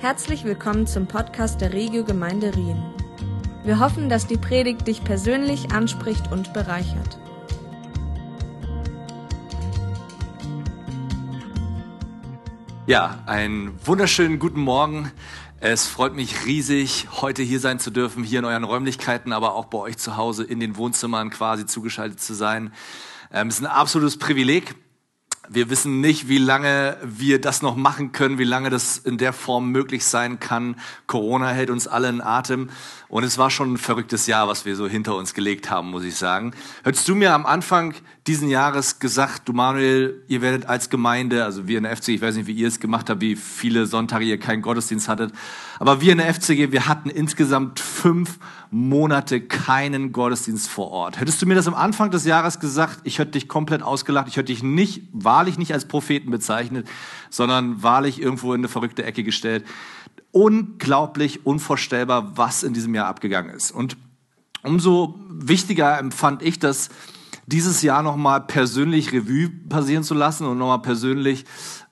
Herzlich willkommen zum Podcast der Regio Gemeinde Rien. Wir hoffen, dass die Predigt dich persönlich anspricht und bereichert. Ja, einen wunderschönen guten Morgen. Es freut mich riesig, heute hier sein zu dürfen, hier in euren Räumlichkeiten, aber auch bei euch zu Hause in den Wohnzimmern quasi zugeschaltet zu sein. Ähm, es ist ein absolutes Privileg. Wir wissen nicht, wie lange wir das noch machen können, wie lange das in der Form möglich sein kann. Corona hält uns alle in Atem. Und es war schon ein verrücktes Jahr, was wir so hinter uns gelegt haben, muss ich sagen. Hättest du mir am Anfang diesen Jahres gesagt, du Manuel, ihr werdet als Gemeinde, also wir in der FCG, ich weiß nicht, wie ihr es gemacht habt, wie viele Sonntage ihr keinen Gottesdienst hattet, aber wir in der FCG, wir hatten insgesamt fünf Monate keinen Gottesdienst vor Ort. Hättest du mir das am Anfang des Jahres gesagt, ich hätte dich komplett ausgelacht, ich hätte dich nicht, wahrlich nicht als Propheten bezeichnet, sondern wahrlich irgendwo in eine verrückte Ecke gestellt. Unglaublich, unvorstellbar, was in diesem Jahr abgegangen ist. Und umso wichtiger empfand ich das, dieses Jahr nochmal persönlich Revue passieren zu lassen und nochmal persönlich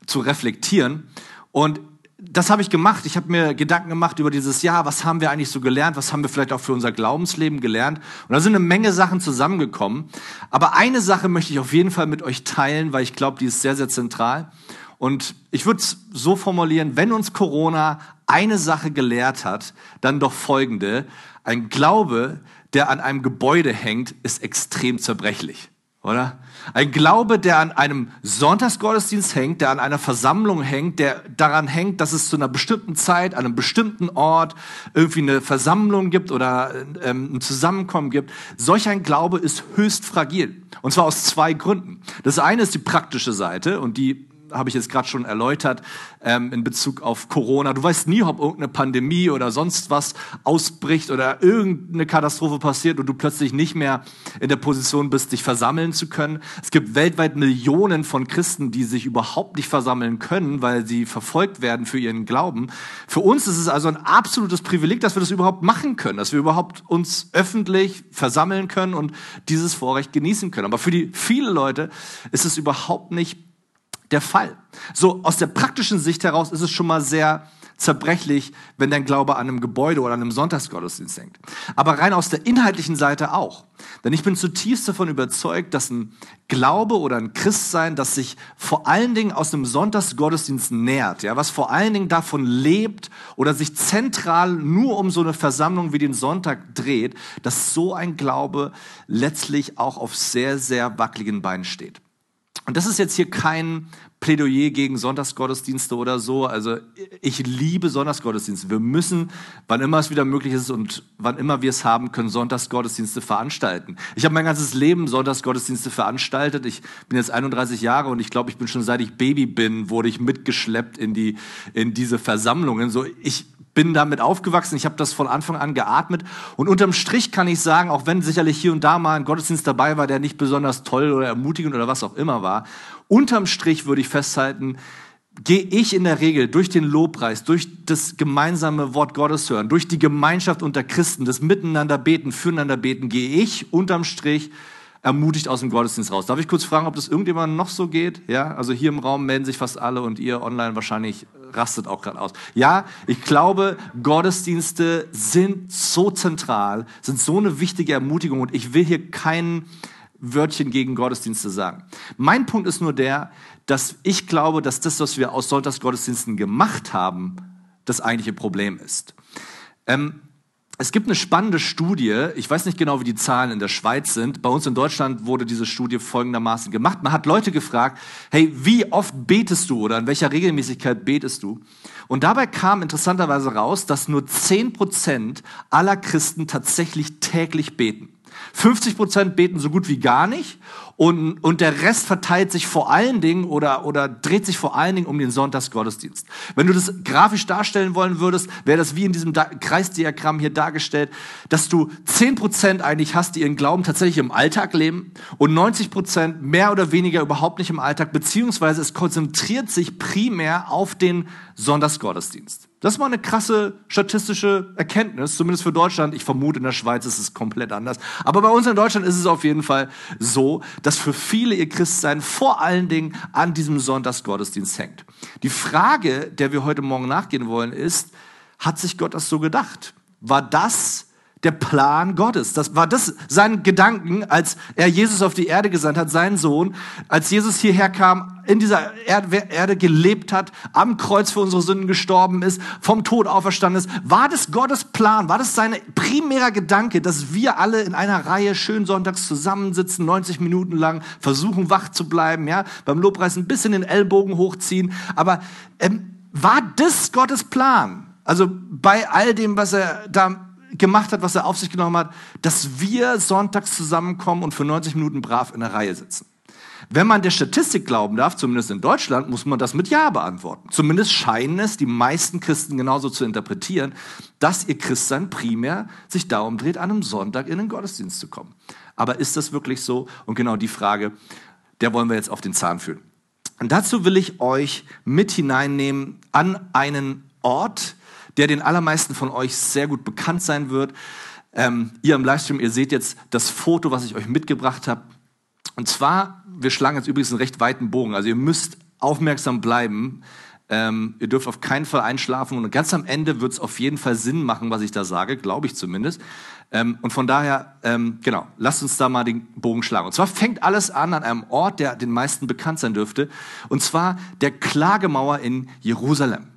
zu reflektieren. Und das habe ich gemacht. Ich habe mir Gedanken gemacht über dieses Jahr. Was haben wir eigentlich so gelernt? Was haben wir vielleicht auch für unser Glaubensleben gelernt? Und da sind eine Menge Sachen zusammengekommen. Aber eine Sache möchte ich auf jeden Fall mit euch teilen, weil ich glaube, die ist sehr, sehr zentral. Und ich würde es so formulieren, wenn uns Corona eine Sache gelehrt hat, dann doch folgende. Ein Glaube, der an einem Gebäude hängt, ist extrem zerbrechlich, oder? Ein Glaube, der an einem Sonntagsgottesdienst hängt, der an einer Versammlung hängt, der daran hängt, dass es zu einer bestimmten Zeit, an einem bestimmten Ort irgendwie eine Versammlung gibt oder ähm, ein Zusammenkommen gibt. Solch ein Glaube ist höchst fragil. Und zwar aus zwei Gründen. Das eine ist die praktische Seite und die habe ich jetzt gerade schon erläutert ähm, in Bezug auf Corona. Du weißt nie, ob irgendeine Pandemie oder sonst was ausbricht oder irgendeine Katastrophe passiert und du plötzlich nicht mehr in der Position bist, dich versammeln zu können. Es gibt weltweit Millionen von Christen, die sich überhaupt nicht versammeln können, weil sie verfolgt werden für ihren Glauben. Für uns ist es also ein absolutes Privileg, dass wir das überhaupt machen können, dass wir überhaupt uns öffentlich versammeln können und dieses Vorrecht genießen können. Aber für die viele Leute ist es überhaupt nicht der Fall. So aus der praktischen Sicht heraus ist es schon mal sehr zerbrechlich, wenn dein Glaube an einem Gebäude oder an einem Sonntagsgottesdienst hängt. Aber rein aus der inhaltlichen Seite auch. Denn ich bin zutiefst davon überzeugt, dass ein Glaube oder ein Christsein, das sich vor allen Dingen aus einem Sonntagsgottesdienst nährt, ja, was vor allen Dingen davon lebt oder sich zentral nur um so eine Versammlung wie den Sonntag dreht, dass so ein Glaube letztlich auch auf sehr, sehr wackeligen Beinen steht. Und das ist jetzt hier kein Plädoyer gegen Sonntagsgottesdienste oder so. Also ich liebe Sonntagsgottesdienste. Wir müssen, wann immer es wieder möglich ist und wann immer wir es haben, können Sonntagsgottesdienste veranstalten. Ich habe mein ganzes Leben Sonntagsgottesdienste veranstaltet. Ich bin jetzt 31 Jahre und ich glaube, ich bin schon seit ich Baby bin, wurde ich mitgeschleppt in die in diese Versammlungen. So ich bin damit aufgewachsen, ich habe das von Anfang an geatmet und unterm Strich kann ich sagen, auch wenn sicherlich hier und da mal ein Gottesdienst dabei war, der nicht besonders toll oder ermutigend oder was auch immer war, unterm Strich würde ich festhalten, gehe ich in der Regel durch den Lobpreis, durch das gemeinsame Wort Gottes hören, durch die Gemeinschaft unter Christen, das Miteinander beten, füreinander beten, gehe ich unterm Strich ermutigt aus dem Gottesdienst raus. Darf ich kurz fragen, ob das irgendjemand noch so geht? Ja, also hier im Raum melden sich fast alle und ihr online wahrscheinlich rastet auch gerade aus. Ja, ich glaube, Gottesdienste sind so zentral, sind so eine wichtige Ermutigung und ich will hier kein Wörtchen gegen Gottesdienste sagen. Mein Punkt ist nur der, dass ich glaube, dass das, was wir aus Sonntagsgottesdiensten gemacht haben, das eigentliche Problem ist. Ähm, es gibt eine spannende Studie, ich weiß nicht genau, wie die Zahlen in der Schweiz sind. Bei uns in Deutschland wurde diese Studie folgendermaßen gemacht. Man hat Leute gefragt, hey, wie oft betest du oder in welcher Regelmäßigkeit betest du? Und dabei kam interessanterweise raus, dass nur zehn Prozent aller Christen tatsächlich täglich beten. 50 Prozent beten so gut wie gar nicht und, und der Rest verteilt sich vor allen Dingen oder, oder dreht sich vor allen Dingen um den Sonntagsgottesdienst. Wenn du das grafisch darstellen wollen würdest, wäre das wie in diesem Kreisdiagramm hier dargestellt, dass du 10 Prozent eigentlich hast, die ihren Glauben tatsächlich im Alltag leben und 90 Prozent mehr oder weniger überhaupt nicht im Alltag, beziehungsweise es konzentriert sich primär auf den Sonntagsgottesdienst. Das ist mal eine krasse statistische Erkenntnis, zumindest für Deutschland. Ich vermute, in der Schweiz ist es komplett anders. Aber bei uns in Deutschland ist es auf jeden Fall so, dass für viele ihr Christsein vor allen Dingen an diesem Sonntagsgottesdienst hängt. Die Frage, der wir heute Morgen nachgehen wollen, ist, hat sich Gott das so gedacht? War das der Plan Gottes. Das war das sein Gedanken, als er Jesus auf die Erde gesandt hat, seinen Sohn, als Jesus hierher kam, in dieser Erde gelebt hat, am Kreuz für unsere Sünden gestorben ist, vom Tod auferstanden ist. War das Gottes Plan? War das sein primärer Gedanke, dass wir alle in einer Reihe schön sonntags zusammensitzen, 90 Minuten lang, versuchen wach zu bleiben, ja, beim Lobpreis ein bisschen den Ellbogen hochziehen, aber ähm, war das Gottes Plan? Also bei all dem, was er da gemacht hat, was er auf sich genommen hat, dass wir sonntags zusammenkommen und für 90 Minuten brav in der Reihe sitzen. Wenn man der Statistik glauben darf, zumindest in Deutschland, muss man das mit Ja beantworten. Zumindest scheinen es die meisten Christen genauso zu interpretieren, dass ihr Christsein primär sich darum dreht, an einem Sonntag in den Gottesdienst zu kommen. Aber ist das wirklich so? Und genau die Frage, der wollen wir jetzt auf den Zahn fühlen. Und dazu will ich euch mit hineinnehmen an einen Ort, der den allermeisten von euch sehr gut bekannt sein wird. Ähm, ihr im Livestream, ihr seht jetzt das Foto, was ich euch mitgebracht habe. Und zwar, wir schlagen jetzt übrigens einen recht weiten Bogen. Also ihr müsst aufmerksam bleiben. Ähm, ihr dürft auf keinen Fall einschlafen und ganz am Ende wird es auf jeden Fall Sinn machen, was ich da sage, glaube ich zumindest. Ähm, und von daher, ähm, genau, lasst uns da mal den Bogen schlagen. Und zwar fängt alles an an einem Ort, der den meisten bekannt sein dürfte, und zwar der Klagemauer in Jerusalem.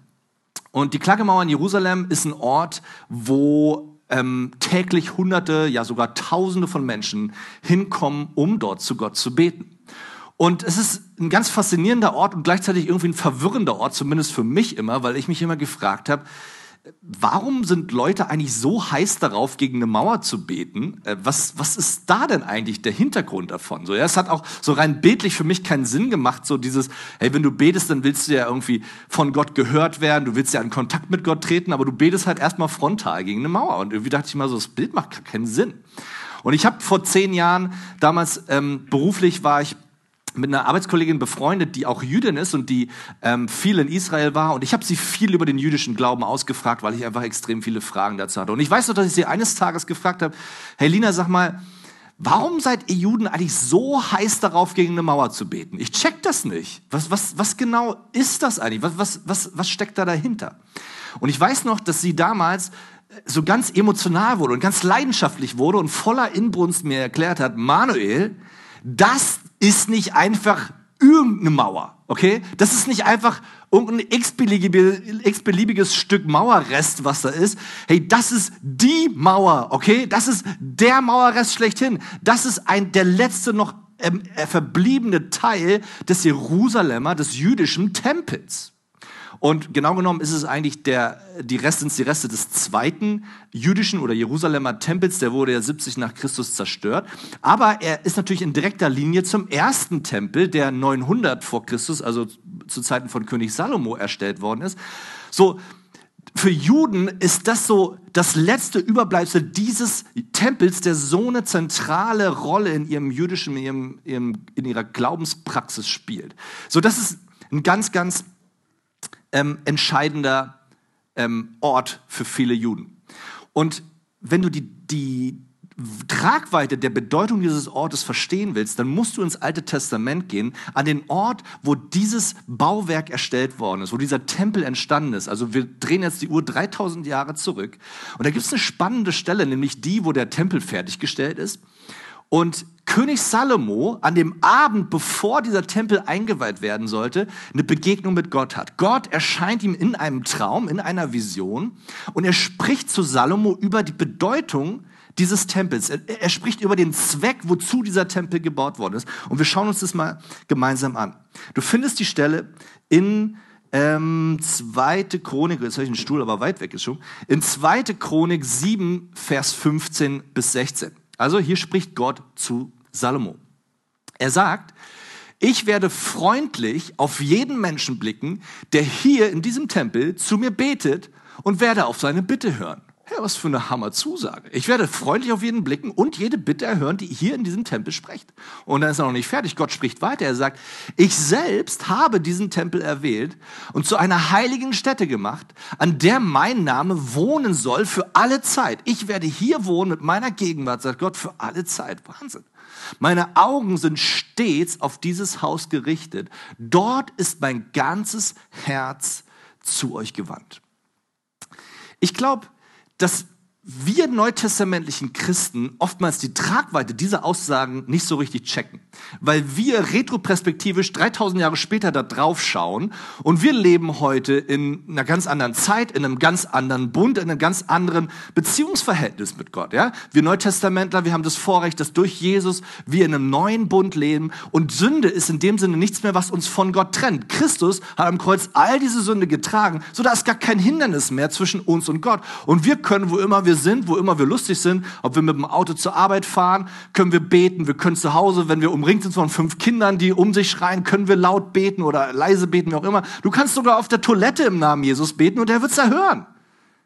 Und die Klagemauer in Jerusalem ist ein Ort, wo ähm, täglich Hunderte, ja sogar Tausende von Menschen hinkommen, um dort zu Gott zu beten. Und es ist ein ganz faszinierender Ort und gleichzeitig irgendwie ein verwirrender Ort, zumindest für mich immer, weil ich mich immer gefragt habe, warum sind Leute eigentlich so heiß darauf, gegen eine Mauer zu beten? Äh, was, was ist da denn eigentlich der Hintergrund davon? So, ja, es hat auch so rein bildlich für mich keinen Sinn gemacht, so dieses, hey, wenn du betest, dann willst du ja irgendwie von Gott gehört werden, du willst ja in Kontakt mit Gott treten, aber du betest halt erstmal frontal gegen eine Mauer. Und irgendwie dachte ich mal so, das Bild macht keinen Sinn. Und ich habe vor zehn Jahren, damals ähm, beruflich war ich mit einer Arbeitskollegin befreundet, die auch Jüdin ist und die ähm, viel in Israel war. Und ich habe sie viel über den jüdischen Glauben ausgefragt, weil ich einfach extrem viele Fragen dazu hatte. Und ich weiß noch, dass ich sie eines Tages gefragt habe, hey Lina, sag mal, warum seid ihr Juden eigentlich so heiß darauf, gegen eine Mauer zu beten? Ich check das nicht. Was, was, was genau ist das eigentlich? Was, was, was, was steckt da dahinter? Und ich weiß noch, dass sie damals so ganz emotional wurde und ganz leidenschaftlich wurde und voller Inbrunst mir erklärt hat, Manuel, das ist nicht einfach irgendeine Mauer, okay? Das ist nicht einfach irgendein x-beliebiges Stück Mauerrest, was da ist. Hey, das ist die Mauer, okay? Das ist der Mauerrest schlechthin. Das ist ein, der letzte noch ähm, verbliebene Teil des Jerusalemer, des jüdischen Tempels. Und genau genommen ist es eigentlich der, die Reste, die Reste des zweiten jüdischen oder Jerusalemer Tempels, der wurde ja 70 nach Christus zerstört. Aber er ist natürlich in direkter Linie zum ersten Tempel, der 900 vor Christus, also zu Zeiten von König Salomo erstellt worden ist. So, für Juden ist das so das letzte Überbleibsel dieses Tempels, der so eine zentrale Rolle in ihrem jüdischen, in, ihrem, in ihrer Glaubenspraxis spielt. So, das ist ein ganz, ganz ähm, entscheidender ähm, Ort für viele Juden. Und wenn du die, die Tragweite der Bedeutung dieses Ortes verstehen willst, dann musst du ins Alte Testament gehen, an den Ort, wo dieses Bauwerk erstellt worden ist, wo dieser Tempel entstanden ist. Also wir drehen jetzt die Uhr 3000 Jahre zurück. Und da gibt es eine spannende Stelle, nämlich die, wo der Tempel fertiggestellt ist. Und König Salomo an dem Abend, bevor dieser Tempel eingeweiht werden sollte, eine Begegnung mit Gott hat. Gott erscheint ihm in einem Traum, in einer Vision und er spricht zu Salomo über die Bedeutung dieses Tempels. Er, er spricht über den Zweck, wozu dieser Tempel gebaut worden ist. Und wir schauen uns das mal gemeinsam an. Du findest die Stelle in ähm, zweite Chronik, jetzt habe ich einen Stuhl, aber weit weg ist schon, in zweite Chronik 7, Vers 15 bis 16. Also hier spricht Gott zu Salomo. Er sagt, ich werde freundlich auf jeden Menschen blicken, der hier in diesem Tempel zu mir betet und werde auf seine Bitte hören. Ja, was für eine Hammerzusage. Ich werde freundlich auf jeden blicken und jede Bitte erhören, die hier in diesem Tempel spricht. Und dann ist er noch nicht fertig. Gott spricht weiter. Er sagt, ich selbst habe diesen Tempel erwählt und zu einer heiligen Stätte gemacht, an der mein Name wohnen soll für alle Zeit. Ich werde hier wohnen mit meiner Gegenwart, sagt Gott, für alle Zeit. Wahnsinn. Meine Augen sind stets auf dieses Haus gerichtet. Dort ist mein ganzes Herz zu euch gewandt. Ich glaube, dass wir neutestamentlichen Christen oftmals die Tragweite dieser Aussagen nicht so richtig checken, weil wir retroperspektivisch 3000 Jahre später da drauf schauen und wir leben heute in einer ganz anderen Zeit, in einem ganz anderen Bund, in einem ganz anderen Beziehungsverhältnis mit Gott. Ja, wir Neutestamentler, wir haben das Vorrecht, dass durch Jesus wir in einem neuen Bund leben und Sünde ist in dem Sinne nichts mehr, was uns von Gott trennt. Christus hat am Kreuz all diese Sünde getragen, so da ist gar kein Hindernis mehr zwischen uns und Gott und wir können, wo immer wir sind, wo immer wir lustig sind, ob wir mit dem Auto zur Arbeit fahren, können wir beten. Wir können zu Hause, wenn wir umringt sind von fünf Kindern, die um sich schreien, können wir laut beten oder leise beten, wie auch immer. Du kannst sogar auf der Toilette im Namen Jesus beten und er wird's da hören.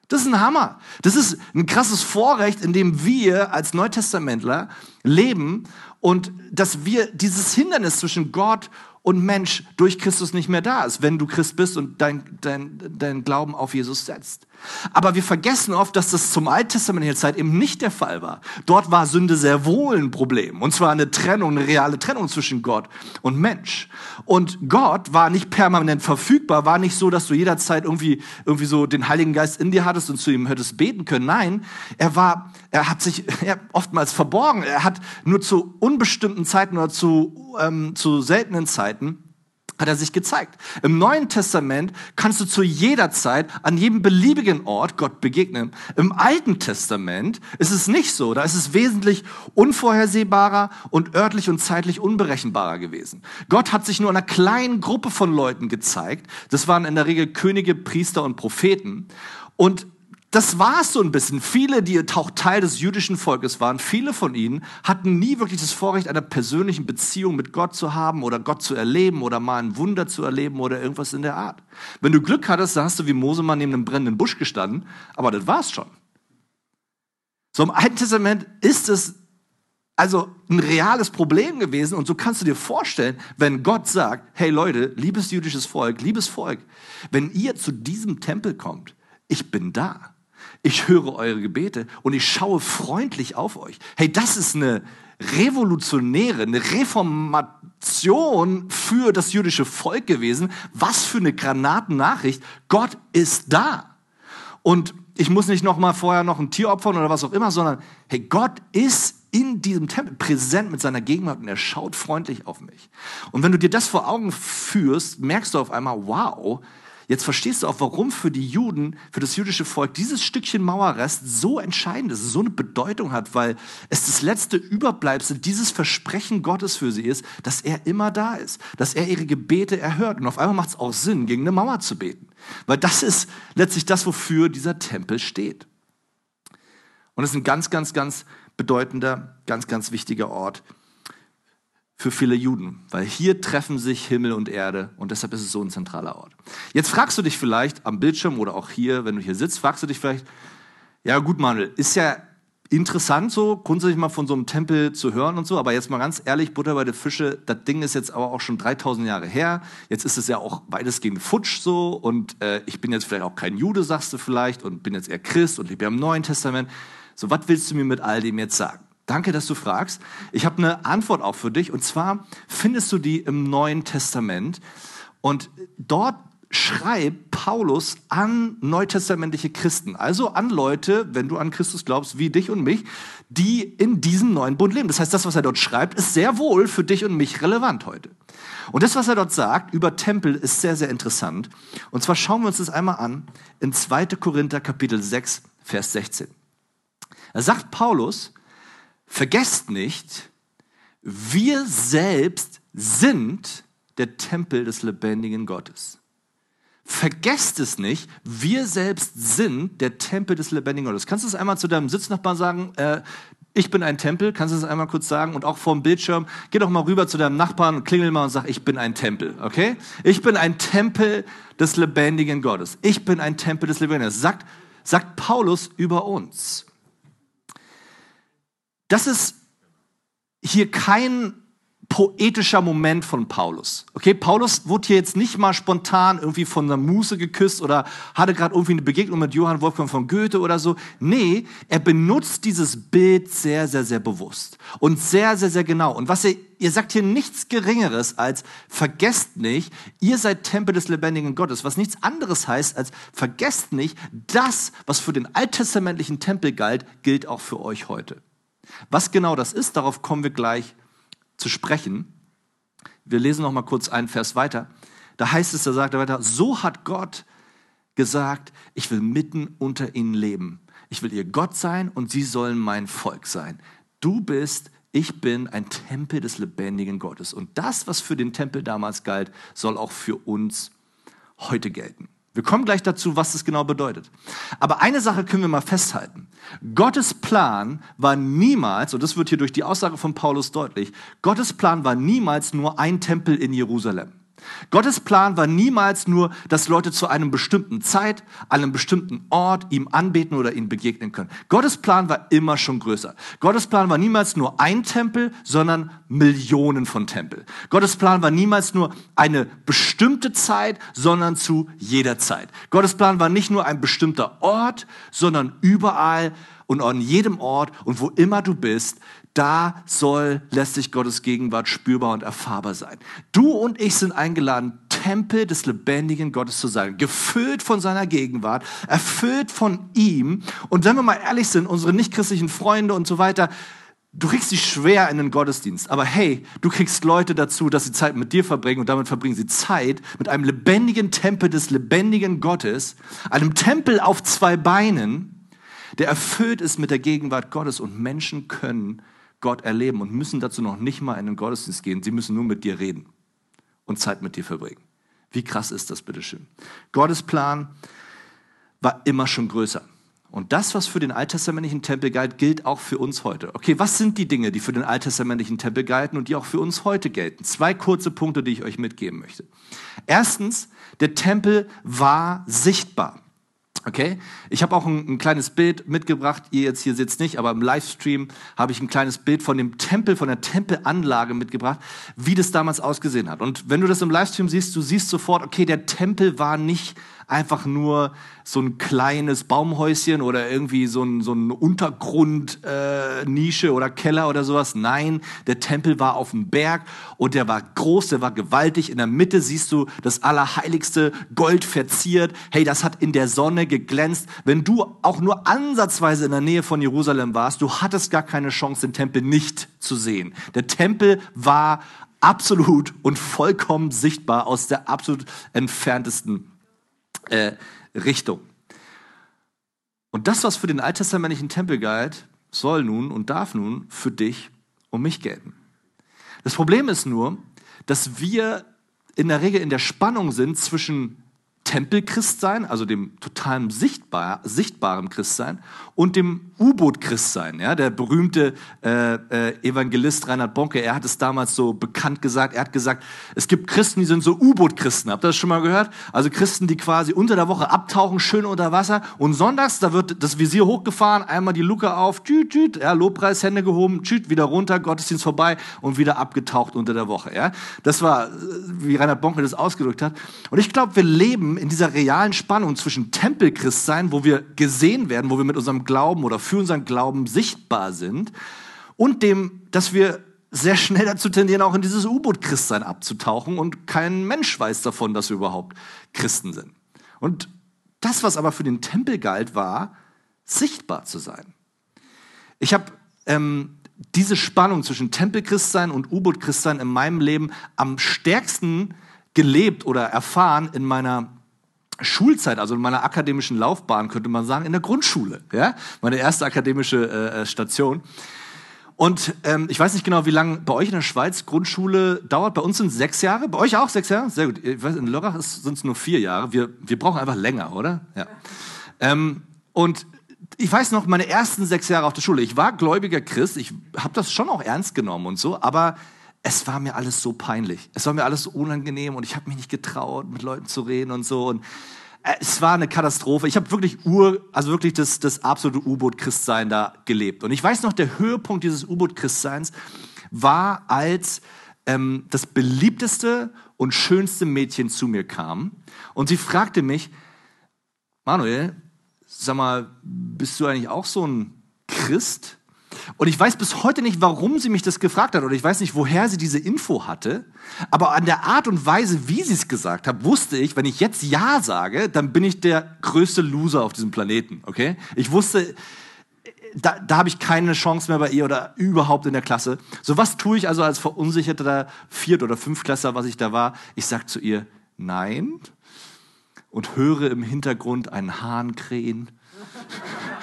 Das ist ein Hammer. Das ist ein krasses Vorrecht, in dem wir als Neutestamentler leben und dass wir dieses Hindernis zwischen Gott und Mensch durch Christus nicht mehr da ist, wenn du Christ bist und dein, dein, dein Glauben auf Jesus setzt. Aber wir vergessen oft, dass das zum alttestamentlichen Zeit eben nicht der Fall war. Dort war Sünde sehr wohl ein Problem. Und zwar eine Trennung, eine reale Trennung zwischen Gott und Mensch. Und Gott war nicht permanent verfügbar, war nicht so, dass du jederzeit irgendwie, irgendwie so den Heiligen Geist in dir hattest und zu ihm hättest beten können. Nein, er war, er hat sich er oftmals verborgen. Er hat nur zu unbestimmten Zeiten oder zu, ähm, zu seltenen Zeiten hat er sich gezeigt. Im Neuen Testament kannst du zu jeder Zeit an jedem beliebigen Ort Gott begegnen. Im Alten Testament ist es nicht so. Da ist es wesentlich unvorhersehbarer und örtlich und zeitlich unberechenbarer gewesen. Gott hat sich nur einer kleinen Gruppe von Leuten gezeigt. Das waren in der Regel Könige, Priester und Propheten. Und das war es so ein bisschen. Viele, die auch Teil des jüdischen Volkes waren, viele von ihnen hatten nie wirklich das Vorrecht, einer persönlichen Beziehung mit Gott zu haben oder Gott zu erleben oder mal ein Wunder zu erleben oder irgendwas in der Art. Wenn du Glück hattest, dann hast du wie Mose mal neben einem brennenden Busch gestanden, aber das war's schon. So im Alten Testament ist es also ein reales Problem gewesen und so kannst du dir vorstellen, wenn Gott sagt, hey Leute, liebes jüdisches Volk, liebes Volk, wenn ihr zu diesem Tempel kommt, ich bin da ich höre eure Gebete und ich schaue freundlich auf euch. Hey, das ist eine revolutionäre, eine Reformation für das jüdische Volk gewesen. Was für eine Granatennachricht. Gott ist da. Und ich muss nicht noch mal vorher noch ein Tier opfern oder was auch immer, sondern hey, Gott ist in diesem Tempel präsent mit seiner Gegenwart und er schaut freundlich auf mich. Und wenn du dir das vor Augen führst, merkst du auf einmal, wow, Jetzt verstehst du auch, warum für die Juden, für das jüdische Volk dieses Stückchen Mauerrest so entscheidend ist, so eine Bedeutung hat, weil es das letzte Überbleibsel dieses Versprechen Gottes für sie ist, dass er immer da ist, dass er ihre Gebete erhört. Und auf einmal macht es auch Sinn, gegen eine Mauer zu beten, weil das ist letztlich das, wofür dieser Tempel steht. Und es ist ein ganz, ganz, ganz bedeutender, ganz, ganz wichtiger Ort für viele Juden, weil hier treffen sich Himmel und Erde und deshalb ist es so ein zentraler Ort. Jetzt fragst du dich vielleicht am Bildschirm oder auch hier, wenn du hier sitzt, fragst du dich vielleicht, ja gut, Manuel, ist ja interessant so, grundsätzlich mal von so einem Tempel zu hören und so, aber jetzt mal ganz ehrlich, Butter bei der Fische, das Ding ist jetzt aber auch schon 3000 Jahre her, jetzt ist es ja auch weitestgehend futsch so und äh, ich bin jetzt vielleicht auch kein Jude, sagst du vielleicht, und bin jetzt eher Christ und lebe ja im Neuen Testament. So, was willst du mir mit all dem jetzt sagen? Danke, dass du fragst. Ich habe eine Antwort auch für dich. Und zwar findest du die im Neuen Testament. Und dort schreibt Paulus an neutestamentliche Christen, also an Leute, wenn du an Christus glaubst, wie dich und mich, die in diesem neuen Bund leben. Das heißt, das, was er dort schreibt, ist sehr wohl für dich und mich relevant heute. Und das, was er dort sagt über Tempel, ist sehr, sehr interessant. Und zwar schauen wir uns das einmal an in 2. Korinther Kapitel 6, Vers 16. Er sagt Paulus, Vergesst nicht, wir selbst sind der Tempel des lebendigen Gottes. Vergesst es nicht, wir selbst sind der Tempel des lebendigen Gottes. Kannst du es einmal zu deinem Sitznachbarn sagen? Äh, ich bin ein Tempel, kannst du es einmal kurz sagen? Und auch vorm Bildschirm, geh doch mal rüber zu deinem Nachbarn und klingel mal und sag, ich bin ein Tempel, okay? Ich bin ein Tempel des lebendigen Gottes. Ich bin ein Tempel des lebendigen Gottes. Sagt, sagt Paulus über uns. Das ist hier kein poetischer Moment von Paulus. Okay, Paulus wurde hier jetzt nicht mal spontan irgendwie von einer Muse geküsst oder hatte gerade irgendwie eine Begegnung mit Johann Wolfgang von Goethe oder so. Nee, er benutzt dieses Bild sehr, sehr, sehr bewusst und sehr, sehr, sehr genau. Und was er, ihr sagt hier nichts Geringeres als vergesst nicht, ihr seid Tempel des lebendigen Gottes, was nichts anderes heißt als vergesst nicht, das, was für den alttestamentlichen Tempel galt, gilt auch für euch heute. Was genau das ist, darauf kommen wir gleich zu sprechen. Wir lesen noch mal kurz einen Vers weiter. Da heißt es, da sagt er weiter, so hat Gott gesagt, ich will mitten unter ihnen leben. Ich will ihr Gott sein und sie sollen mein Volk sein. Du bist, ich bin ein Tempel des lebendigen Gottes. Und das, was für den Tempel damals galt, soll auch für uns heute gelten. Wir kommen gleich dazu, was das genau bedeutet. Aber eine Sache können wir mal festhalten. Gottes Plan war niemals, und das wird hier durch die Aussage von Paulus deutlich, Gottes Plan war niemals nur ein Tempel in Jerusalem. Gottes Plan war niemals nur, dass Leute zu einem bestimmten Zeit, einem bestimmten Ort ihm anbeten oder ihm begegnen können. Gottes Plan war immer schon größer. Gottes Plan war niemals nur ein Tempel, sondern Millionen von Tempel. Gottes Plan war niemals nur eine bestimmte Zeit, sondern zu jeder Zeit. Gottes Plan war nicht nur ein bestimmter Ort, sondern überall und an jedem Ort und wo immer du bist, da soll letztlich Gottes Gegenwart spürbar und erfahrbar sein. Du und ich sind eingeladen, Tempel des lebendigen Gottes zu sein, gefüllt von seiner Gegenwart, erfüllt von ihm. Und wenn wir mal ehrlich sind, unsere nichtchristlichen Freunde und so weiter, du kriegst sie schwer in den Gottesdienst. Aber hey, du kriegst Leute dazu, dass sie Zeit mit dir verbringen und damit verbringen sie Zeit mit einem lebendigen Tempel des lebendigen Gottes, einem Tempel auf zwei Beinen, der erfüllt ist mit der Gegenwart Gottes und Menschen können Gott erleben und müssen dazu noch nicht mal in den Gottesdienst gehen. Sie müssen nur mit dir reden und Zeit mit dir verbringen. Wie krass ist das, bitteschön? Gottes Plan war immer schon größer. Und das, was für den alttestamentlichen Tempel galt, gilt auch für uns heute. Okay, was sind die Dinge, die für den alttestamentlichen Tempel galten und die auch für uns heute gelten? Zwei kurze Punkte, die ich euch mitgeben möchte. Erstens, der Tempel war sichtbar. Okay, ich habe auch ein, ein, kleines Bild mitgebracht. Ihr jetzt hier sitzt nicht, aber im Livestream habe ich ein kleines Bild von dem Tempel, von der Tempelanlage mitgebracht, wie das damals ausgesehen hat. Und wenn du das im Livestream siehst, du siehst sofort, okay, der Tempel war nicht einfach nur so ein kleines Baumhäuschen oder irgendwie so ein, so ein Untergrundnische äh, oder Keller oder sowas. Nein, der Tempel war auf dem Berg und der war groß, der war gewaltig. In der Mitte siehst du das Allerheiligste, Gold verziert. Hey, das hat in der Sonne geglänzt. Wenn du auch nur ansatzweise in der Nähe von Jerusalem warst, du hattest gar keine Chance, den Tempel nicht zu sehen. Der Tempel war absolut und vollkommen sichtbar aus der absolut entferntesten äh, Richtung. Und das, was für den alttestamentlichen Tempel galt, soll nun und darf nun für dich und mich gelten. Das Problem ist nur, dass wir in der Regel in der Spannung sind zwischen Tempelchristsein, also dem totalen sichtbar, sichtbaren Christsein und dem U-Boot-Christsein. Ja, der berühmte äh, äh, Evangelist Reinhard Bonke, er hat es damals so bekannt gesagt, er hat gesagt, es gibt Christen, die sind so U-Boot-Christen. Habt ihr das schon mal gehört? Also Christen, die quasi unter der Woche abtauchen, schön unter Wasser und sonntags, da wird das Visier hochgefahren, einmal die Luke auf, tüt, tüt, ja, Lobpreis, Hände gehoben, tüt, wieder runter, Gottesdienst vorbei und wieder abgetaucht unter der Woche. Ja, Das war, wie Reinhard Bonke das ausgedrückt hat. Und ich glaube, wir leben in dieser realen Spannung zwischen Tempelchristsein, wo wir gesehen werden, wo wir mit unserem Glauben oder für unseren Glauben sichtbar sind, und dem, dass wir sehr schnell dazu tendieren, auch in dieses U-Boot-Christsein abzutauchen und kein Mensch weiß davon, dass wir überhaupt Christen sind. Und das, was aber für den Tempel galt, war, sichtbar zu sein. Ich habe ähm, diese Spannung zwischen Tempelchristsein und U-Boot-Christsein in meinem Leben am stärksten gelebt oder erfahren in meiner Schulzeit, also in meiner akademischen Laufbahn, könnte man sagen, in der Grundschule. Ja? Meine erste akademische äh, äh, Station. Und ähm, ich weiß nicht genau, wie lange bei euch in der Schweiz Grundschule dauert. Bei uns sind es sechs Jahre. Bei euch auch sechs Jahre? Sehr gut. Ich weiß, in Lörrach sind es nur vier Jahre. Wir, wir brauchen einfach länger, oder? Ja. Ähm, und ich weiß noch, meine ersten sechs Jahre auf der Schule. Ich war gläubiger Christ. Ich habe das schon auch ernst genommen und so. Aber es war mir alles so peinlich. Es war mir alles so unangenehm und ich habe mich nicht getraut, mit Leuten zu reden und so. Und äh, es war eine Katastrophe. Ich habe wirklich Ur, also wirklich das, das absolute U-Boot-Christsein da gelebt. Und ich weiß noch, der Höhepunkt dieses U-Boot-Christseins war, als ähm, das beliebteste und schönste Mädchen zu mir kam und sie fragte mich, Manuel, sag mal, bist du eigentlich auch so ein Christ? Und ich weiß bis heute nicht, warum sie mich das gefragt hat oder ich weiß nicht, woher sie diese Info hatte. Aber an der Art und Weise, wie sie es gesagt hat, wusste ich, wenn ich jetzt Ja sage, dann bin ich der größte Loser auf diesem Planeten. Okay? Ich wusste, da, da habe ich keine Chance mehr bei ihr oder überhaupt in der Klasse. So was tue ich also als verunsicherter Viert- oder Fünftklässler, was ich da war? Ich sage zu ihr Nein und höre im Hintergrund einen Hahn krähen.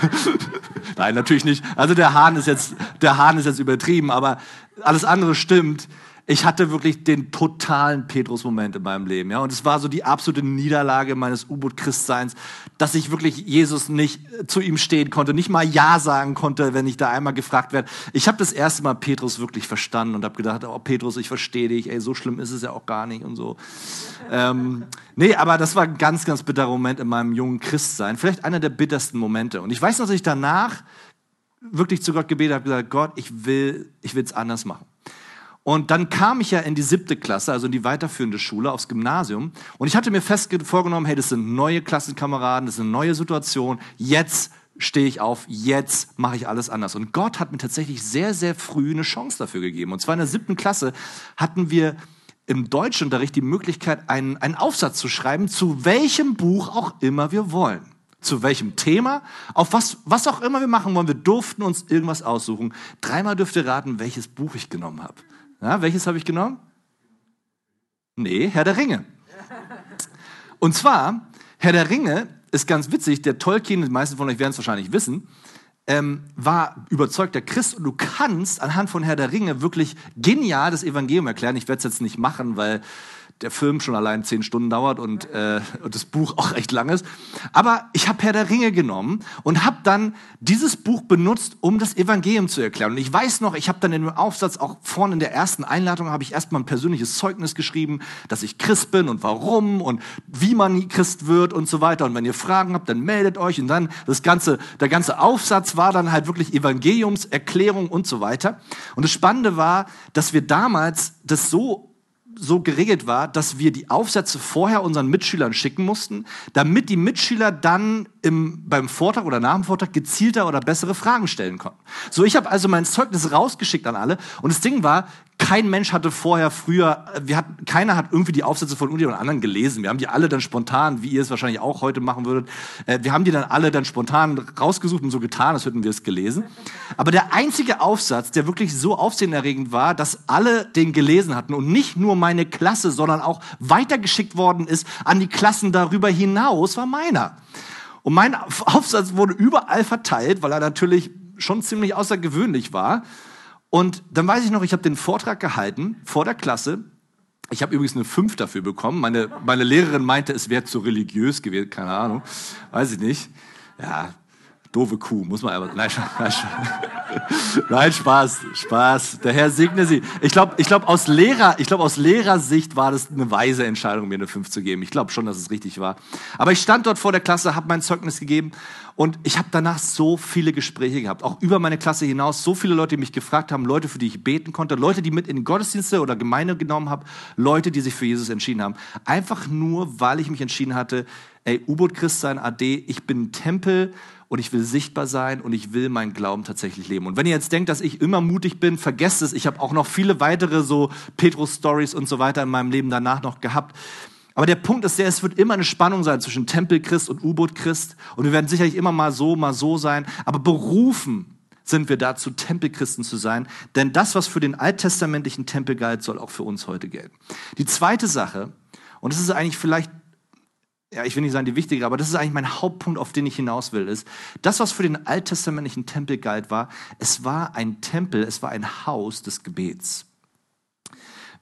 Nein, natürlich nicht. Also der Hahn ist jetzt, der Hahn ist jetzt übertrieben, aber alles andere stimmt ich hatte wirklich den totalen Petrus-Moment in meinem Leben. Ja? Und es war so die absolute Niederlage meines U-Boot-Christseins, dass ich wirklich Jesus nicht zu ihm stehen konnte, nicht mal Ja sagen konnte, wenn ich da einmal gefragt werde. Ich habe das erste Mal Petrus wirklich verstanden und habe gedacht, oh Petrus, ich verstehe dich, ey, so schlimm ist es ja auch gar nicht und so. ähm, nee, aber das war ein ganz, ganz bitterer Moment in meinem jungen Christsein. Vielleicht einer der bittersten Momente. Und ich weiß noch, dass ich danach wirklich zu Gott gebetet habe, gesagt, Gott, ich will, ich will es anders machen. Und dann kam ich ja in die siebte Klasse, also in die weiterführende Schule, aufs Gymnasium. Und ich hatte mir fest vorgenommen, hey, das sind neue Klassenkameraden, das ist eine neue Situation. Jetzt stehe ich auf, jetzt mache ich alles anders. Und Gott hat mir tatsächlich sehr, sehr früh eine Chance dafür gegeben. Und zwar in der siebten Klasse hatten wir im Deutschunterricht die Möglichkeit, einen, einen Aufsatz zu schreiben, zu welchem Buch auch immer wir wollen. Zu welchem Thema, auf was, was auch immer wir machen wollen. Wir durften uns irgendwas aussuchen. Dreimal dürft ihr raten, welches Buch ich genommen habe. Ja, welches habe ich genommen? Nee, Herr der Ringe. Und zwar, Herr der Ringe ist ganz witzig, der Tolkien, die meisten von euch werden es wahrscheinlich wissen, ähm, war überzeugter Christ und du kannst anhand von Herr der Ringe wirklich genial das Evangelium erklären. Ich werde es jetzt nicht machen, weil der Film schon allein zehn Stunden dauert und, äh, und das Buch auch recht lang ist. Aber ich habe Herr der Ringe genommen und habe dann dieses Buch benutzt, um das Evangelium zu erklären. Und ich weiß noch, ich habe dann in dem Aufsatz auch vorne in der ersten Einladung habe ich erstmal ein persönliches Zeugnis geschrieben, dass ich Christ bin und warum und wie man Christ wird und so weiter. Und wenn ihr Fragen habt, dann meldet euch. Und dann das ganze, der ganze Aufsatz war dann halt wirklich Evangeliumserklärung und so weiter. Und das Spannende war, dass wir damals das so so geregelt war, dass wir die Aufsätze vorher unseren Mitschülern schicken mussten, damit die Mitschüler dann im, beim Vortrag oder nach dem Vortrag gezielter oder bessere Fragen stellen konnten. So, ich habe also mein Zeugnis rausgeschickt an alle und das Ding war, kein Mensch hatte vorher früher, wir hatten, keiner hat irgendwie die Aufsätze von Uni und anderen gelesen. Wir haben die alle dann spontan, wie ihr es wahrscheinlich auch heute machen würdet, äh, wir haben die dann alle dann spontan rausgesucht und so getan, als hätten wir es gelesen. Aber der einzige Aufsatz, der wirklich so aufsehenerregend war, dass alle den gelesen hatten und nicht nur meine Klasse, sondern auch weitergeschickt worden ist an die Klassen darüber hinaus, war meiner. Und mein Aufsatz wurde überall verteilt, weil er natürlich schon ziemlich außergewöhnlich war. Und dann weiß ich noch, ich habe den Vortrag gehalten vor der Klasse. Ich habe übrigens eine 5 dafür bekommen. Meine, meine Lehrerin meinte, es wäre zu religiös gewesen. Keine Ahnung. Weiß ich nicht. Ja, Doofe Kuh, muss man aber. Nein, nein, Spaß, Spaß. Der Herr segne sie. Ich glaube, ich glaub, aus, Lehrer, glaub, aus Lehrersicht war das eine weise Entscheidung, mir eine 5 zu geben. Ich glaube schon, dass es richtig war. Aber ich stand dort vor der Klasse, habe mein Zeugnis gegeben und ich habe danach so viele Gespräche gehabt, auch über meine Klasse hinaus. So viele Leute, die mich gefragt haben, Leute, für die ich beten konnte, Leute, die mit in Gottesdienste oder Gemeinde genommen haben, Leute, die sich für Jesus entschieden haben. Einfach nur, weil ich mich entschieden hatte, ey, U-Boot-Christ sein, AD, ich bin Tempel und ich will sichtbar sein und ich will meinen Glauben tatsächlich leben. Und wenn ihr jetzt denkt, dass ich immer mutig bin, vergesst es. Ich habe auch noch viele weitere so Petrus-Stories und so weiter in meinem Leben danach noch gehabt. Aber der Punkt ist der, es wird immer eine Spannung sein zwischen Tempelchrist und U-Boot-Christ. Und wir werden sicherlich immer mal so, mal so sein. Aber berufen sind wir dazu, Tempelchristen zu sein. Denn das, was für den alttestamentlichen Tempel galt, soll auch für uns heute gelten. Die zweite Sache, und das ist eigentlich vielleicht ja, ich will nicht sagen die wichtige, aber das ist eigentlich mein Hauptpunkt, auf den ich hinaus will, ist, das, was für den alttestamentlichen Tempel galt, war, es war ein Tempel, es war ein Haus des Gebets.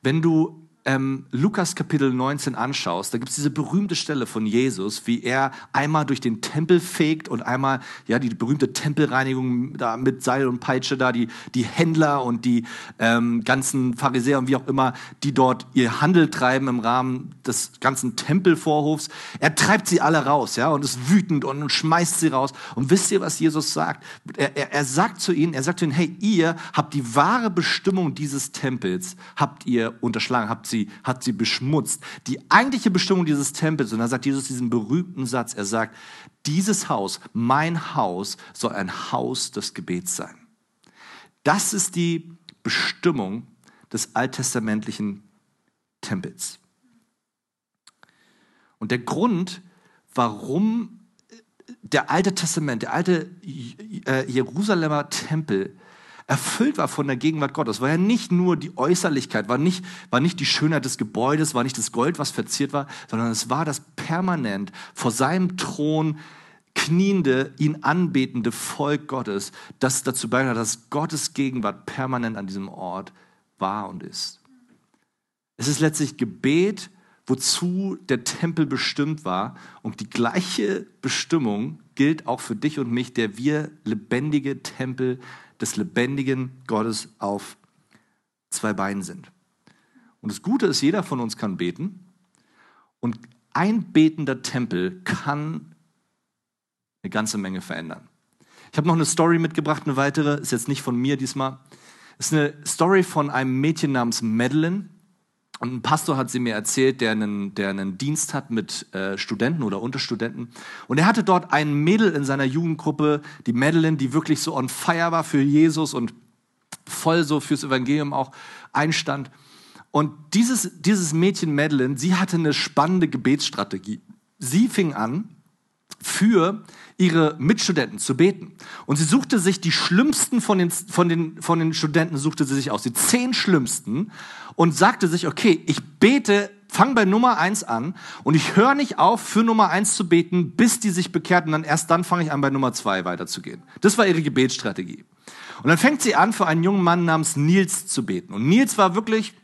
Wenn du ähm, Lukas Kapitel 19 anschaust, da gibt es diese berühmte Stelle von Jesus, wie er einmal durch den Tempel fegt und einmal ja die berühmte Tempelreinigung da mit Seil und Peitsche da die die Händler und die ähm, ganzen Pharisäer und wie auch immer, die dort ihr Handel treiben im Rahmen des ganzen Tempelvorhofs. Er treibt sie alle raus, ja, und ist wütend und schmeißt sie raus. Und wisst ihr, was Jesus sagt? Er, er, er sagt zu ihnen, er sagt zu ihnen, hey, ihr habt die wahre Bestimmung dieses Tempels habt ihr unterschlagen, habt sie, hat sie beschmutzt. Die eigentliche Bestimmung dieses Tempels, und da sagt Jesus diesen berühmten Satz, er sagt, dieses Haus, mein Haus, soll ein Haus des Gebets sein. Das ist die Bestimmung des alttestamentlichen Tempels. Und der Grund, warum der Alte Testament, der alte äh, Jerusalemer Tempel erfüllt war von der Gegenwart Gottes. War ja nicht nur die Äußerlichkeit, war nicht, war nicht die Schönheit des Gebäudes, war nicht das Gold, was verziert war, sondern es war das permanent vor seinem Thron kniende, ihn anbetende Volk Gottes, das dazu beitrat, dass Gottes Gegenwart permanent an diesem Ort war und ist. Es ist letztlich Gebet, wozu der Tempel bestimmt war. Und die gleiche Bestimmung gilt auch für dich und mich, der wir lebendige Tempel des lebendigen Gottes auf zwei Beinen sind. Und das Gute ist, jeder von uns kann beten. Und ein betender Tempel kann eine ganze Menge verändern. Ich habe noch eine Story mitgebracht, eine weitere, ist jetzt nicht von mir diesmal. Ist eine Story von einem Mädchen namens Madeline. Und ein Pastor hat sie mir erzählt, der einen, der einen Dienst hat mit äh, Studenten oder Unterstudenten. Und er hatte dort ein Mädel in seiner Jugendgruppe, die Madeline, die wirklich so on fire war für Jesus und voll so fürs Evangelium auch einstand. Und dieses, dieses Mädchen Madeline, sie hatte eine spannende Gebetsstrategie. Sie fing an, für ihre Mitstudenten zu beten. Und sie suchte sich die schlimmsten von den, von den, von den Studenten, suchte sie sich aus, die zehn schlimmsten, und sagte sich, okay, ich bete, fang bei Nummer eins an und ich höre nicht auf, für Nummer eins zu beten, bis die sich bekehrt und dann erst dann fange ich an, bei Nummer zwei weiterzugehen. Das war ihre Gebetsstrategie. Und dann fängt sie an, für einen jungen Mann namens Nils zu beten. Und Nils war wirklich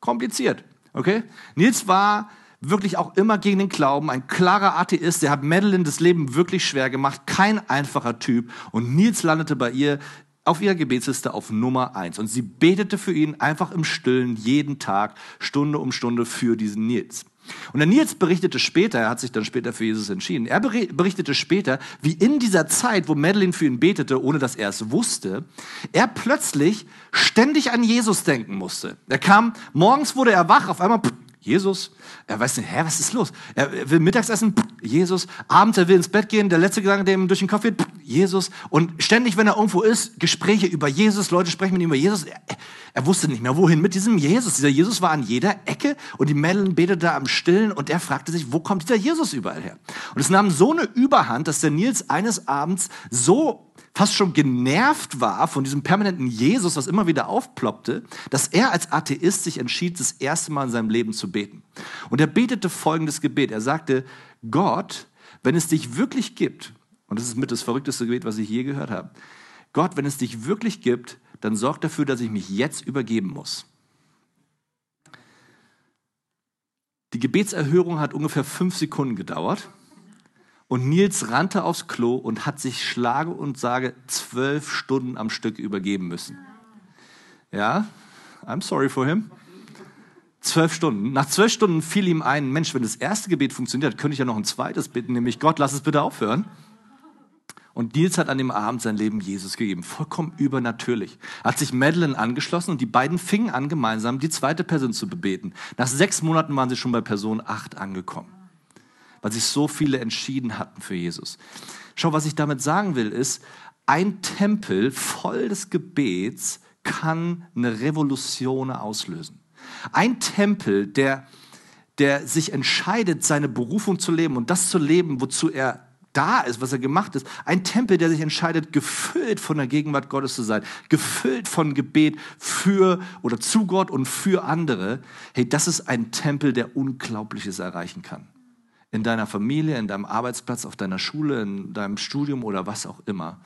kompliziert, okay? Nils war wirklich auch immer gegen den Glauben, ein klarer Atheist, der hat Madeline das Leben wirklich schwer gemacht, kein einfacher Typ. Und Nils landete bei ihr auf ihrer Gebetsliste auf Nummer eins. Und sie betete für ihn einfach im Stillen jeden Tag, Stunde um Stunde für diesen Nils. Und der Nils berichtete später, er hat sich dann später für Jesus entschieden, er berichtete später, wie in dieser Zeit, wo Madeline für ihn betete, ohne dass er es wusste, er plötzlich ständig an Jesus denken musste. Er kam, morgens wurde er wach, auf einmal, Jesus. Er weiß nicht, hä, was ist los? Er will Mittagsessen, Jesus. Abends, er will ins Bett gehen. Der letzte Gedanke, der ihm durch den Kopf geht, Jesus. Und ständig, wenn er irgendwo ist, Gespräche über Jesus. Leute sprechen mit ihm über Jesus. Er, er wusste nicht mehr, wohin mit diesem Jesus. Dieser Jesus war an jeder Ecke und die Madeline betete da am Stillen und er fragte sich, wo kommt dieser Jesus überall her? Und es nahm so eine Überhand, dass der Nils eines Abends so fast schon genervt war von diesem permanenten Jesus, was immer wieder aufploppte, dass er als Atheist sich entschied, das erste Mal in seinem Leben zu beten. Und er betete folgendes Gebet. Er sagte, Gott, wenn es dich wirklich gibt, und das ist mit das verrückteste Gebet, was ich je gehört habe, Gott, wenn es dich wirklich gibt, dann sorg dafür, dass ich mich jetzt übergeben muss. Die Gebetserhörung hat ungefähr fünf Sekunden gedauert. Und Nils rannte aufs Klo und hat sich schlage und sage zwölf Stunden am Stück übergeben müssen. Ja, I'm sorry for him. Zwölf Stunden. Nach zwölf Stunden fiel ihm ein, Mensch, wenn das erste Gebet funktioniert, könnte ich ja noch ein zweites bitten, nämlich Gott, lass es bitte aufhören. Und Nils hat an dem Abend sein Leben Jesus gegeben. Vollkommen übernatürlich. Er hat sich Madeline angeschlossen und die beiden fingen an, gemeinsam die zweite Person zu bebeten. Nach sechs Monaten waren sie schon bei Person acht angekommen weil sich so viele entschieden hatten für Jesus. Schau, was ich damit sagen will, ist, ein Tempel voll des Gebets kann eine Revolution auslösen. Ein Tempel, der, der sich entscheidet, seine Berufung zu leben und das zu leben, wozu er da ist, was er gemacht ist. Ein Tempel, der sich entscheidet, gefüllt von der Gegenwart Gottes zu sein, gefüllt von Gebet für oder zu Gott und für andere. Hey, das ist ein Tempel, der Unglaubliches erreichen kann in deiner Familie, in deinem Arbeitsplatz, auf deiner Schule, in deinem Studium oder was auch immer.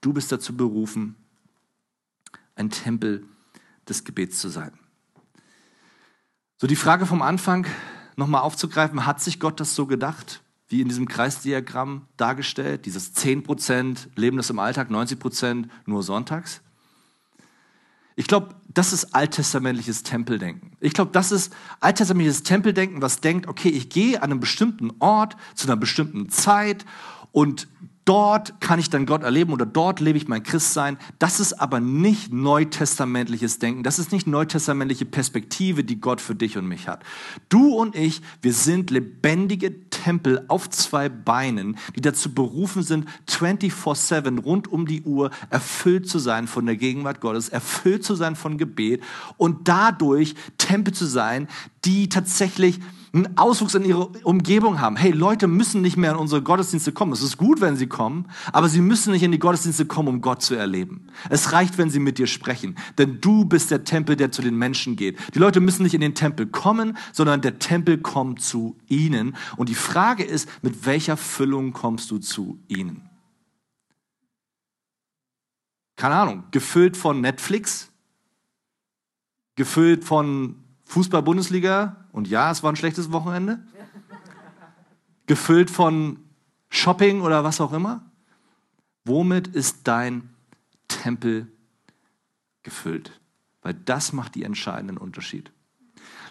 Du bist dazu berufen, ein Tempel des Gebets zu sein. So die Frage vom Anfang nochmal aufzugreifen, hat sich Gott das so gedacht, wie in diesem Kreisdiagramm dargestellt, dieses 10% Leben das im Alltag, 90% nur sonntags? Ich glaube, das ist alttestamentliches Tempeldenken. Ich glaube, das ist alttestamentliches Tempeldenken, was denkt, okay, ich gehe an einem bestimmten Ort zu einer bestimmten Zeit und dort kann ich dann Gott erleben oder dort lebe ich mein Christsein. Das ist aber nicht neutestamentliches Denken. Das ist nicht neutestamentliche Perspektive, die Gott für dich und mich hat. Du und ich, wir sind lebendige Tempel auf zwei Beinen, die dazu berufen sind, 24-7 rund um die Uhr erfüllt zu sein von der Gegenwart Gottes, erfüllt zu sein von Gebet und dadurch Tempel zu sein, die tatsächlich einen Auswuchs in ihre Umgebung haben. Hey, Leute müssen nicht mehr in unsere Gottesdienste kommen. Es ist gut, wenn sie kommen, aber sie müssen nicht in die Gottesdienste kommen, um Gott zu erleben. Es reicht, wenn sie mit dir sprechen, denn du bist der Tempel, der zu den Menschen geht. Die Leute müssen nicht in den Tempel kommen, sondern der Tempel kommt zu ihnen. Und die Frage ist, mit welcher Füllung kommst du zu ihnen? Keine Ahnung, gefüllt von Netflix, gefüllt von Fußball-Bundesliga, und ja, es war ein schlechtes Wochenende, gefüllt von Shopping oder was auch immer. Womit ist dein Tempel gefüllt? Weil das macht die entscheidenden Unterschied.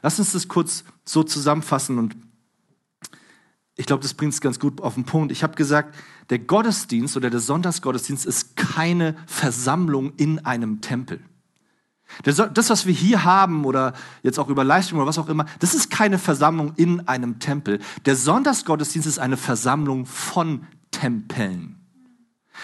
Lass uns das kurz so zusammenfassen und ich glaube, das bringt es ganz gut auf den Punkt. Ich habe gesagt, der Gottesdienst oder der Sonntagsgottesdienst ist keine Versammlung in einem Tempel. Das, was wir hier haben oder jetzt auch über Livestream oder was auch immer, das ist keine Versammlung in einem Tempel. Der Sonntagsgottesdienst ist eine Versammlung von Tempeln.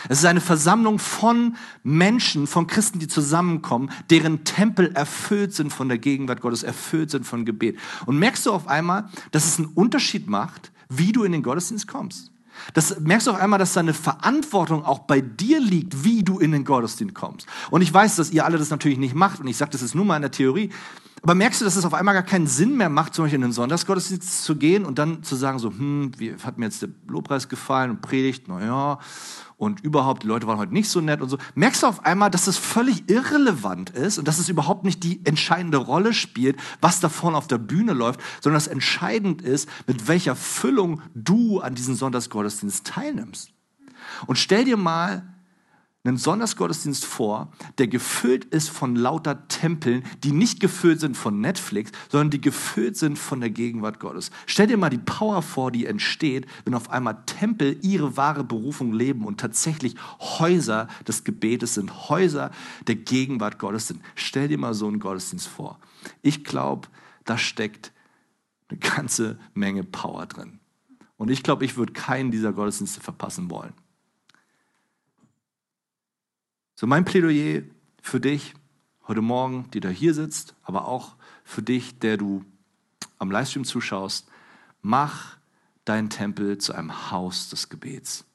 Es ist eine Versammlung von Menschen, von Christen, die zusammenkommen, deren Tempel erfüllt sind von der Gegenwart Gottes, erfüllt sind von Gebet. Und merkst du auf einmal, dass es einen Unterschied macht, wie du in den Gottesdienst kommst? Das merkst du auf einmal, dass deine Verantwortung auch bei dir liegt, wie du in den Gottesdienst kommst. Und ich weiß, dass ihr alle das natürlich nicht macht und ich sage, das ist nur mal in der Theorie. Aber merkst du, dass es auf einmal gar keinen Sinn mehr macht, zum Beispiel in den Sonntagsgottesdienst zu gehen und dann zu sagen so, hm, wie hat mir jetzt der Lobpreis gefallen und Predigt, naja, und überhaupt, die Leute waren heute nicht so nett und so. Merkst du auf einmal, dass es völlig irrelevant ist und dass es überhaupt nicht die entscheidende Rolle spielt, was da vorne auf der Bühne läuft, sondern dass entscheidend ist, mit welcher Füllung du an diesem Sonntagsgottesdienst teilnimmst. Und stell dir mal einen Sonntagsgottesdienst vor, der gefüllt ist von lauter Tempeln, die nicht gefüllt sind von Netflix, sondern die gefüllt sind von der Gegenwart Gottes. Stell dir mal die Power vor, die entsteht, wenn auf einmal Tempel ihre wahre Berufung leben und tatsächlich Häuser des Gebetes sind, Häuser der Gegenwart Gottes sind. Stell dir mal so einen Gottesdienst vor. Ich glaube, da steckt eine ganze Menge Power drin. Und ich glaube, ich würde keinen dieser Gottesdienste verpassen wollen. So mein Plädoyer für dich heute Morgen, die da hier sitzt, aber auch für dich, der du am Livestream zuschaust, mach deinen Tempel zu einem Haus des Gebets.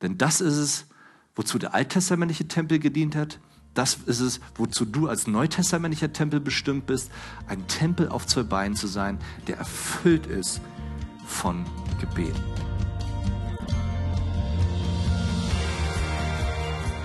Denn das ist es, wozu der alttestamentliche Tempel gedient hat. Das ist es, wozu du als neutestamentlicher Tempel bestimmt bist, ein Tempel auf zwei Beinen zu sein, der erfüllt ist von Gebet.